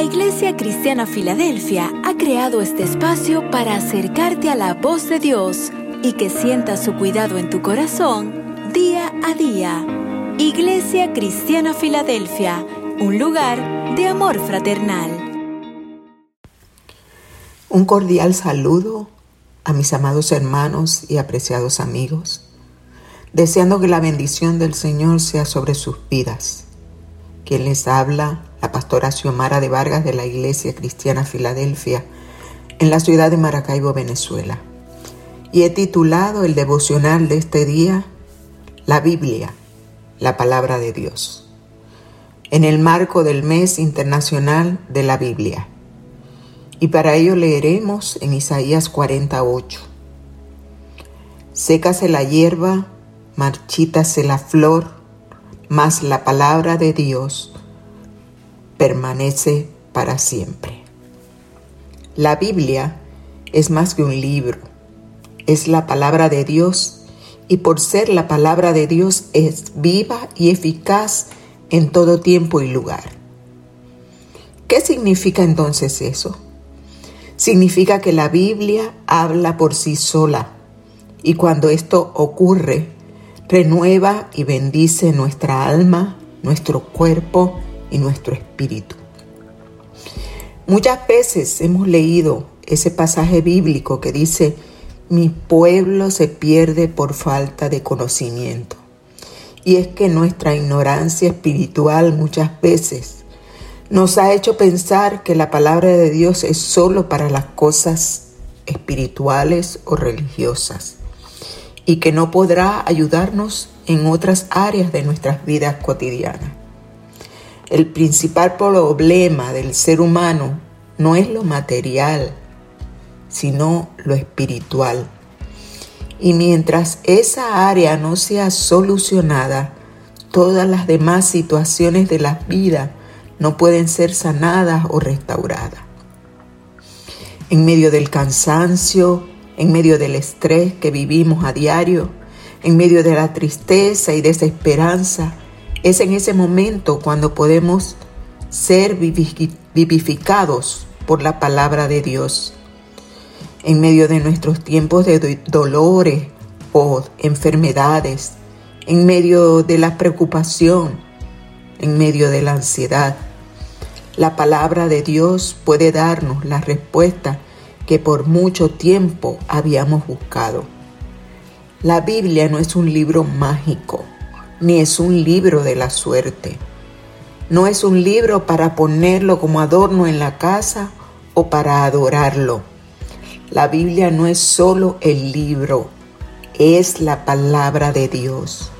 La Iglesia Cristiana Filadelfia ha creado este espacio para acercarte a la voz de Dios y que sientas su cuidado en tu corazón día a día. Iglesia Cristiana Filadelfia, un lugar de amor fraternal. Un cordial saludo a mis amados hermanos y apreciados amigos, deseando que la bendición del Señor sea sobre sus vidas. Quien les habla, la pastora Xiomara de Vargas de la Iglesia Cristiana Filadelfia, en la ciudad de Maracaibo, Venezuela. Y he titulado el devocional de este día, La Biblia, la palabra de Dios, en el marco del mes internacional de la Biblia. Y para ello leeremos en Isaías 48. Sécase la hierba, marchítase la flor, mas la palabra de Dios permanece para siempre. La Biblia es más que un libro, es la palabra de Dios y por ser la palabra de Dios es viva y eficaz en todo tiempo y lugar. ¿Qué significa entonces eso? Significa que la Biblia habla por sí sola y cuando esto ocurre, renueva y bendice nuestra alma, nuestro cuerpo y nuestro espíritu. Muchas veces hemos leído ese pasaje bíblico que dice, mi pueblo se pierde por falta de conocimiento. Y es que nuestra ignorancia espiritual muchas veces nos ha hecho pensar que la palabra de Dios es solo para las cosas espirituales o religiosas y que no podrá ayudarnos en otras áreas de nuestras vidas cotidianas. El principal problema del ser humano no es lo material, sino lo espiritual. Y mientras esa área no sea solucionada, todas las demás situaciones de la vida no pueden ser sanadas o restauradas. En medio del cansancio, en medio del estrés que vivimos a diario, en medio de la tristeza y desesperanza, es en ese momento cuando podemos ser vivificados por la palabra de Dios. En medio de nuestros tiempos de dolores o enfermedades, en medio de la preocupación, en medio de la ansiedad, la palabra de Dios puede darnos la respuesta que por mucho tiempo habíamos buscado. La Biblia no es un libro mágico ni es un libro de la suerte. No es un libro para ponerlo como adorno en la casa o para adorarlo. La Biblia no es solo el libro, es la palabra de Dios.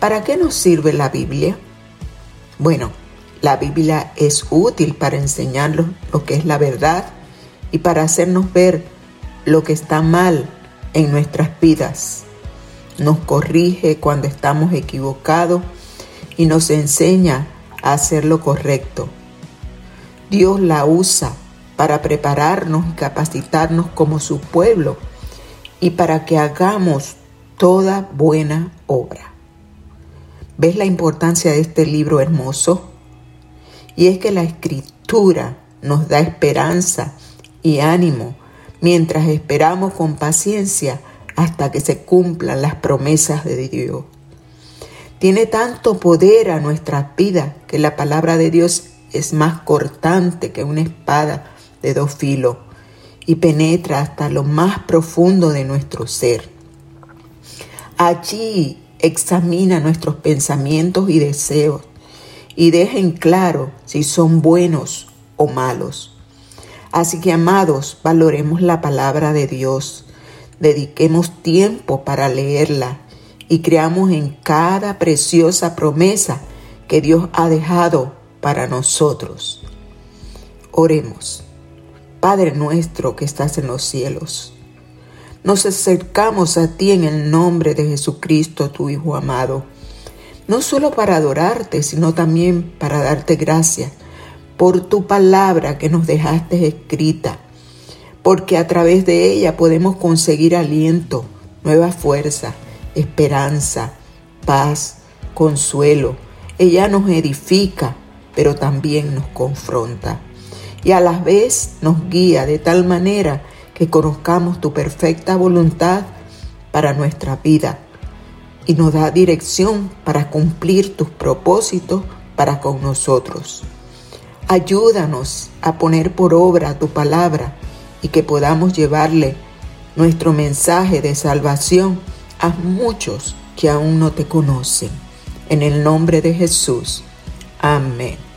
¿Para qué nos sirve la Biblia? Bueno, la Biblia es útil para enseñarnos lo que es la verdad y para hacernos ver lo que está mal en nuestras vidas nos corrige cuando estamos equivocados y nos enseña a hacer lo correcto. Dios la usa para prepararnos y capacitarnos como su pueblo y para que hagamos toda buena obra. ¿Ves la importancia de este libro hermoso? Y es que la escritura nos da esperanza y ánimo mientras esperamos con paciencia hasta que se cumplan las promesas de Dios. Tiene tanto poder a nuestras vidas que la palabra de Dios es más cortante que una espada de dos filos y penetra hasta lo más profundo de nuestro ser. Allí examina nuestros pensamientos y deseos y deja en claro si son buenos o malos. Así que, amados, valoremos la palabra de Dios dediquemos tiempo para leerla y creamos en cada preciosa promesa que Dios ha dejado para nosotros. Oremos. Padre nuestro que estás en los cielos, nos acercamos a ti en el nombre de Jesucristo, tu Hijo amado, no solo para adorarte, sino también para darte gracias por tu palabra que nos dejaste escrita porque a través de ella podemos conseguir aliento, nueva fuerza, esperanza, paz, consuelo. Ella nos edifica pero también nos confronta. Y a la vez nos guía de tal manera que conozcamos tu perfecta voluntad para nuestra vida y nos da dirección para cumplir tus propósitos para con nosotros. Ayúdanos a poner por obra tu palabra y que podamos llevarle nuestro mensaje de salvación a muchos que aún no te conocen. En el nombre de Jesús. Amén.